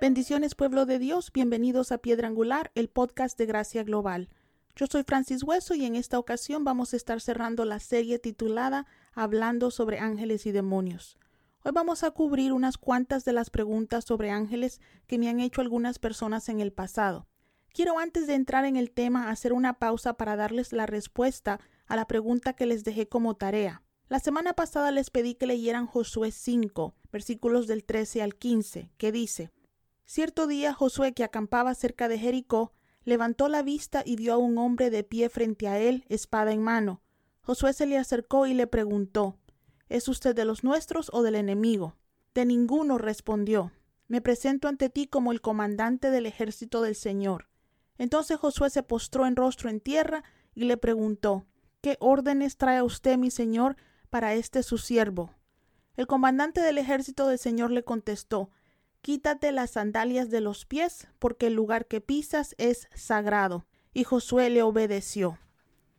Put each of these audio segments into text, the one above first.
Bendiciones pueblo de Dios, bienvenidos a Piedra Angular, el podcast de Gracia Global. Yo soy Francis Hueso y en esta ocasión vamos a estar cerrando la serie titulada Hablando sobre ángeles y demonios. Hoy vamos a cubrir unas cuantas de las preguntas sobre ángeles que me han hecho algunas personas en el pasado. Quiero antes de entrar en el tema hacer una pausa para darles la respuesta a la pregunta que les dejé como tarea. La semana pasada les pedí que leyeran Josué 5, versículos del 13 al 15, que dice, Cierto día Josué, que acampaba cerca de Jericó, levantó la vista y vio a un hombre de pie frente a él, espada en mano. Josué se le acercó y le preguntó ¿Es usted de los nuestros o del enemigo? De ninguno respondió. Me presento ante ti como el comandante del ejército del Señor. Entonces Josué se postró en rostro en tierra y le preguntó ¿Qué órdenes trae usted, mi señor, para este su siervo? El comandante del ejército del Señor le contestó Quítate las sandalias de los pies, porque el lugar que pisas es sagrado. Y Josué le obedeció.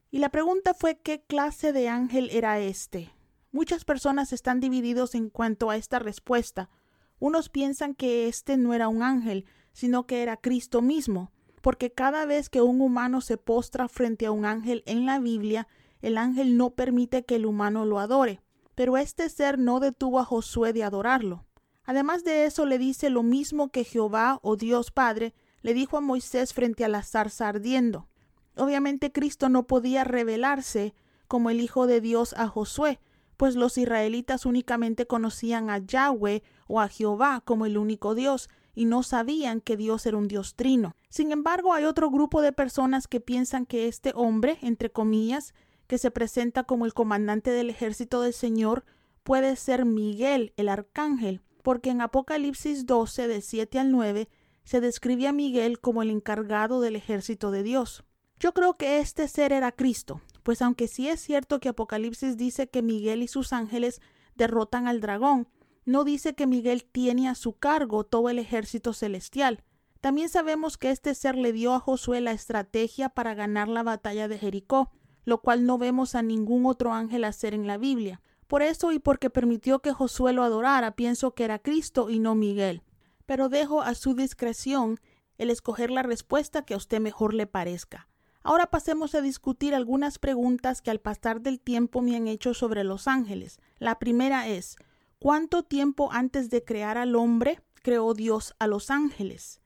Y la pregunta fue ¿qué clase de ángel era este? Muchas personas están divididos en cuanto a esta respuesta. Unos piensan que este no era un ángel, sino que era Cristo mismo, porque cada vez que un humano se postra frente a un ángel en la Biblia, el ángel no permite que el humano lo adore. Pero este ser no detuvo a Josué de adorarlo. Además de eso, le dice lo mismo que Jehová o Dios Padre le dijo a Moisés frente a la zarza ardiendo. Obviamente Cristo no podía revelarse como el Hijo de Dios a Josué, pues los israelitas únicamente conocían a Yahweh o a Jehová como el único Dios y no sabían que Dios era un Dios trino. Sin embargo, hay otro grupo de personas que piensan que este hombre, entre comillas, que se presenta como el comandante del ejército del Señor, puede ser Miguel, el arcángel, porque en Apocalipsis 12, de 7 al 9, se describe a Miguel como el encargado del ejército de Dios. Yo creo que este ser era Cristo, pues aunque sí es cierto que Apocalipsis dice que Miguel y sus ángeles derrotan al dragón, no dice que Miguel tiene a su cargo todo el ejército celestial. También sabemos que este ser le dio a Josué la estrategia para ganar la batalla de Jericó, lo cual no vemos a ningún otro ángel hacer en la Biblia. Por eso y porque permitió que Josué lo adorara, pienso que era Cristo y no Miguel. Pero dejo a su discreción el escoger la respuesta que a usted mejor le parezca. Ahora pasemos a discutir algunas preguntas que al pasar del tiempo me han hecho sobre los ángeles. La primera es ¿cuánto tiempo antes de crear al hombre creó Dios a los ángeles?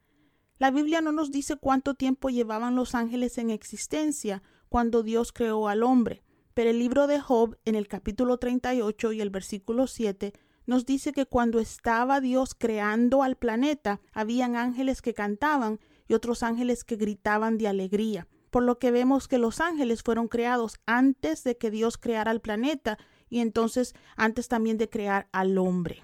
La Biblia no nos dice cuánto tiempo llevaban los ángeles en existencia cuando Dios creó al hombre. Pero el libro de Job, en el capítulo 38 y el versículo 7, nos dice que cuando estaba Dios creando al planeta, habían ángeles que cantaban y otros ángeles que gritaban de alegría. Por lo que vemos que los ángeles fueron creados antes de que Dios creara el planeta y entonces antes también de crear al hombre.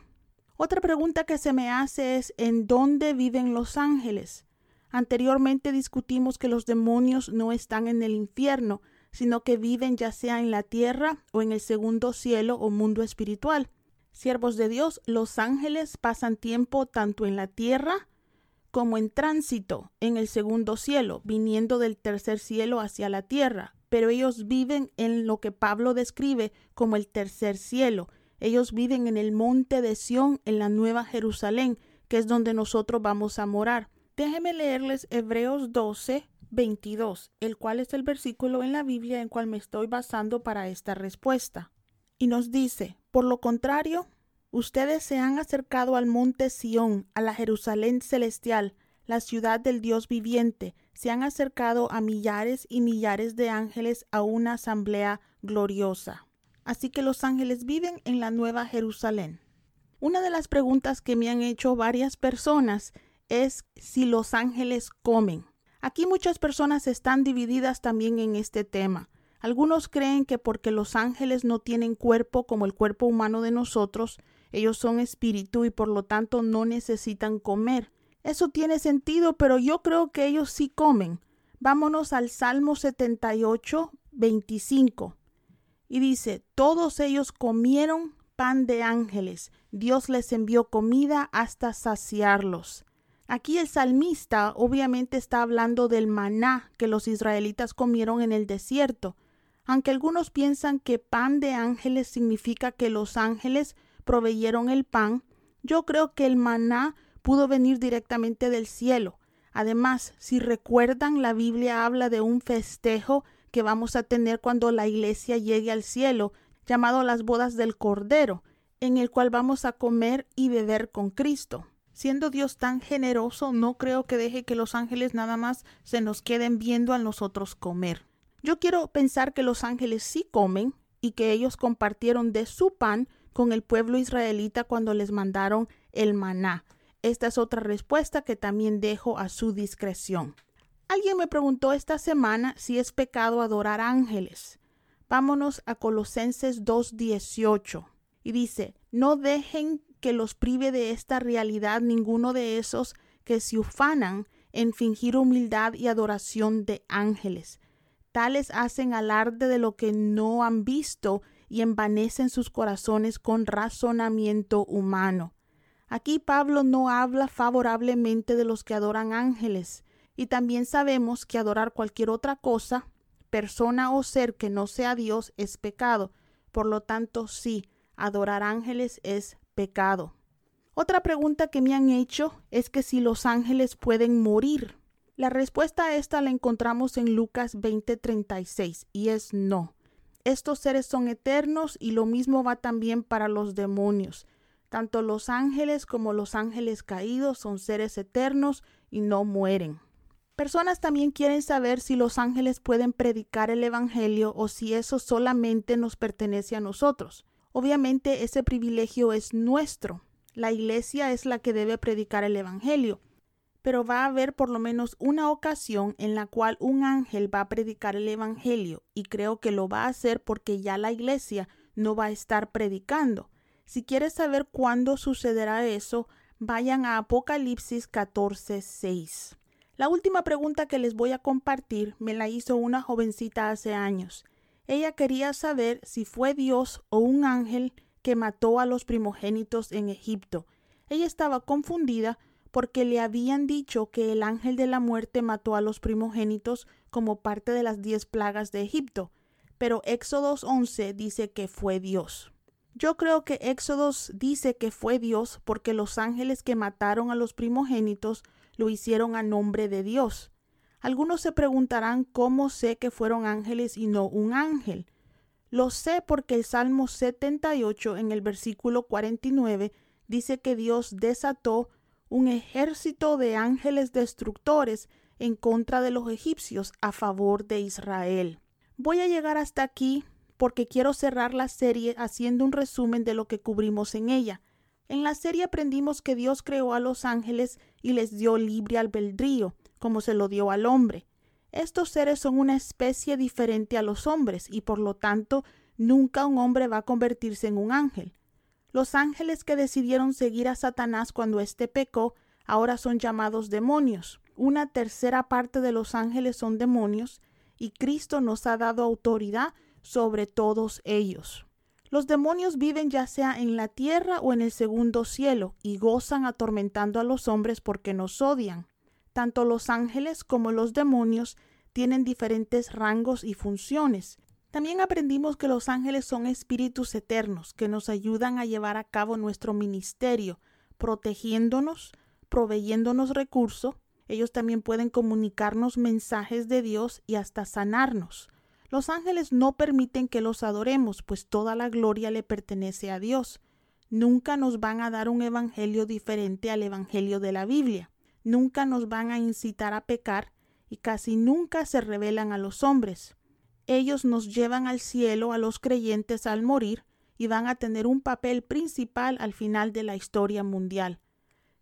Otra pregunta que se me hace es ¿en dónde viven los ángeles? Anteriormente discutimos que los demonios no están en el infierno, sino que viven ya sea en la tierra o en el segundo cielo o mundo espiritual. Siervos de Dios, los ángeles pasan tiempo tanto en la tierra como en tránsito en el segundo cielo, viniendo del tercer cielo hacia la tierra, pero ellos viven en lo que Pablo describe como el tercer cielo. Ellos viven en el monte de Sión, en la nueva Jerusalén, que es donde nosotros vamos a morar. Déjenme leerles Hebreos 12, 22, el cual es el versículo en la Biblia en cual me estoy basando para esta respuesta. Y nos dice, por lo contrario, ustedes se han acercado al monte Sión, a la Jerusalén celestial, la ciudad del Dios viviente, se han acercado a millares y millares de ángeles a una asamblea gloriosa. Así que los ángeles viven en la nueva Jerusalén. Una de las preguntas que me han hecho varias personas es si los ángeles comen. Aquí muchas personas están divididas también en este tema. Algunos creen que porque los ángeles no tienen cuerpo como el cuerpo humano de nosotros, ellos son espíritu y por lo tanto no necesitan comer. Eso tiene sentido, pero yo creo que ellos sí comen. Vámonos al Salmo 78, 25. Y dice, todos ellos comieron, pan de ángeles. Dios les envió comida hasta saciarlos. Aquí el salmista obviamente está hablando del maná que los israelitas comieron en el desierto. Aunque algunos piensan que pan de ángeles significa que los ángeles proveyeron el pan, yo creo que el maná pudo venir directamente del cielo. Además, si recuerdan, la Biblia habla de un festejo que vamos a tener cuando la iglesia llegue al cielo, llamado las bodas del Cordero, en el cual vamos a comer y beber con Cristo. Siendo Dios tan generoso, no creo que deje que los ángeles nada más se nos queden viendo a nosotros comer. Yo quiero pensar que los ángeles sí comen y que ellos compartieron de su pan con el pueblo israelita cuando les mandaron el maná. Esta es otra respuesta que también dejo a su discreción. Alguien me preguntó esta semana si es pecado adorar ángeles. Vámonos a Colosenses 2.18 y dice, no dejen que los prive de esta realidad ninguno de esos que se ufanan en fingir humildad y adoración de ángeles. Tales hacen alarde de lo que no han visto y envanecen sus corazones con razonamiento humano. Aquí Pablo no habla favorablemente de los que adoran ángeles, y también sabemos que adorar cualquier otra cosa, persona o ser que no sea Dios es pecado. Por lo tanto, sí, adorar ángeles es pecado. Otra pregunta que me han hecho es que si los ángeles pueden morir. La respuesta a esta la encontramos en Lucas 20:36 y es no. Estos seres son eternos y lo mismo va también para los demonios. Tanto los ángeles como los ángeles caídos son seres eternos y no mueren. Personas también quieren saber si los ángeles pueden predicar el Evangelio o si eso solamente nos pertenece a nosotros. Obviamente ese privilegio es nuestro. La iglesia es la que debe predicar el Evangelio. Pero va a haber por lo menos una ocasión en la cual un ángel va a predicar el Evangelio y creo que lo va a hacer porque ya la iglesia no va a estar predicando. Si quieres saber cuándo sucederá eso, vayan a Apocalipsis 14:6. La última pregunta que les voy a compartir me la hizo una jovencita hace años. Ella quería saber si fue Dios o un ángel que mató a los primogénitos en Egipto. Ella estaba confundida porque le habían dicho que el ángel de la muerte mató a los primogénitos como parte de las diez plagas de Egipto, pero Éxodos 11 dice que fue Dios. Yo creo que Éxodos dice que fue Dios porque los ángeles que mataron a los primogénitos lo hicieron a nombre de Dios. Algunos se preguntarán cómo sé que fueron ángeles y no un ángel. Lo sé porque el Salmo 78 en el versículo 49 dice que Dios desató un ejército de ángeles destructores en contra de los egipcios a favor de Israel. Voy a llegar hasta aquí porque quiero cerrar la serie haciendo un resumen de lo que cubrimos en ella. En la serie aprendimos que Dios creó a los ángeles y les dio libre albedrío como se lo dio al hombre. Estos seres son una especie diferente a los hombres y por lo tanto nunca un hombre va a convertirse en un ángel. Los ángeles que decidieron seguir a Satanás cuando éste pecó ahora son llamados demonios. Una tercera parte de los ángeles son demonios y Cristo nos ha dado autoridad sobre todos ellos. Los demonios viven ya sea en la tierra o en el segundo cielo y gozan atormentando a los hombres porque nos odian. Tanto los ángeles como los demonios tienen diferentes rangos y funciones. También aprendimos que los ángeles son espíritus eternos que nos ayudan a llevar a cabo nuestro ministerio, protegiéndonos, proveyéndonos recursos. Ellos también pueden comunicarnos mensajes de Dios y hasta sanarnos. Los ángeles no permiten que los adoremos, pues toda la gloria le pertenece a Dios. Nunca nos van a dar un evangelio diferente al evangelio de la Biblia nunca nos van a incitar a pecar y casi nunca se revelan a los hombres. Ellos nos llevan al cielo a los creyentes al morir y van a tener un papel principal al final de la historia mundial.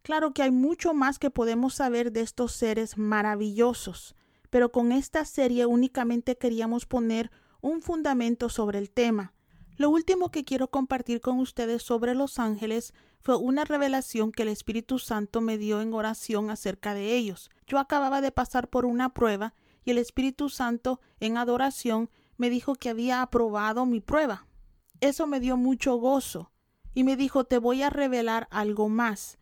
Claro que hay mucho más que podemos saber de estos seres maravillosos, pero con esta serie únicamente queríamos poner un fundamento sobre el tema. Lo último que quiero compartir con ustedes sobre los ángeles fue una revelación que el Espíritu Santo me dio en oración acerca de ellos. Yo acababa de pasar por una prueba y el Espíritu Santo en adoración me dijo que había aprobado mi prueba. Eso me dio mucho gozo. y me dijo, te voy a revelar algo más.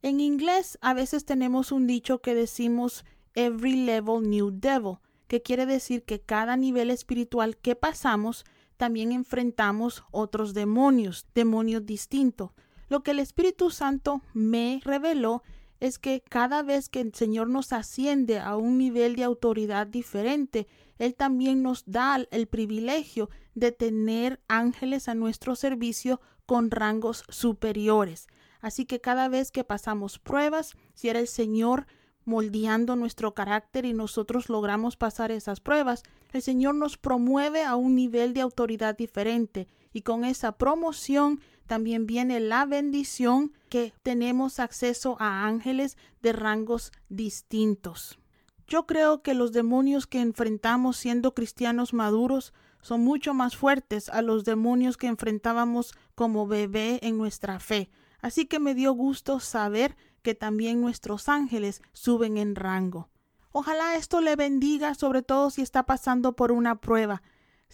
En inglés a veces tenemos un dicho que decimos every level new devil, que quiere decir que cada nivel espiritual que pasamos también enfrentamos otros demonios, demonios distintos. Lo que el Espíritu Santo me reveló es que cada vez que el Señor nos asciende a un nivel de autoridad diferente, Él también nos da el privilegio de tener ángeles a nuestro servicio con rangos superiores. Así que cada vez que pasamos pruebas, si era el Señor moldeando nuestro carácter y nosotros logramos pasar esas pruebas, el Señor nos promueve a un nivel de autoridad diferente y con esa promoción también viene la bendición que tenemos acceso a ángeles de rangos distintos. Yo creo que los demonios que enfrentamos siendo cristianos maduros son mucho más fuertes a los demonios que enfrentábamos como bebé en nuestra fe. Así que me dio gusto saber que también nuestros ángeles suben en rango. Ojalá esto le bendiga, sobre todo si está pasando por una prueba.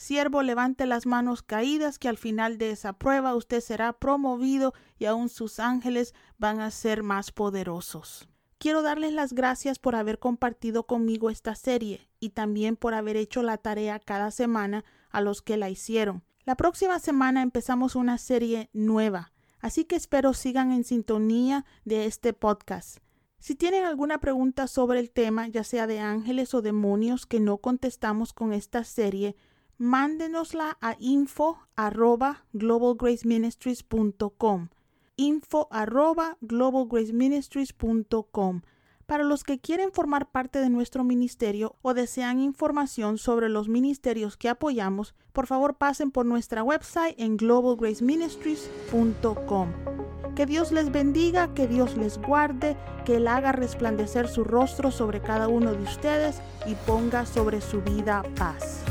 Siervo, levante las manos caídas, que al final de esa prueba usted será promovido y aún sus ángeles van a ser más poderosos. Quiero darles las gracias por haber compartido conmigo esta serie y también por haber hecho la tarea cada semana a los que la hicieron. La próxima semana empezamos una serie nueva, así que espero sigan en sintonía de este podcast. Si tienen alguna pregunta sobre el tema, ya sea de ángeles o demonios que no contestamos con esta serie, mándenosla a info arroba globalgraceministries.com info arroba globalgraceministries.com para los que quieren formar parte de nuestro ministerio o desean información sobre los ministerios que apoyamos, por favor pasen por nuestra website en globalgraceministries.com. Que Dios les bendiga, que Dios les guarde, que Él haga resplandecer su rostro sobre cada uno de ustedes y ponga sobre su vida paz.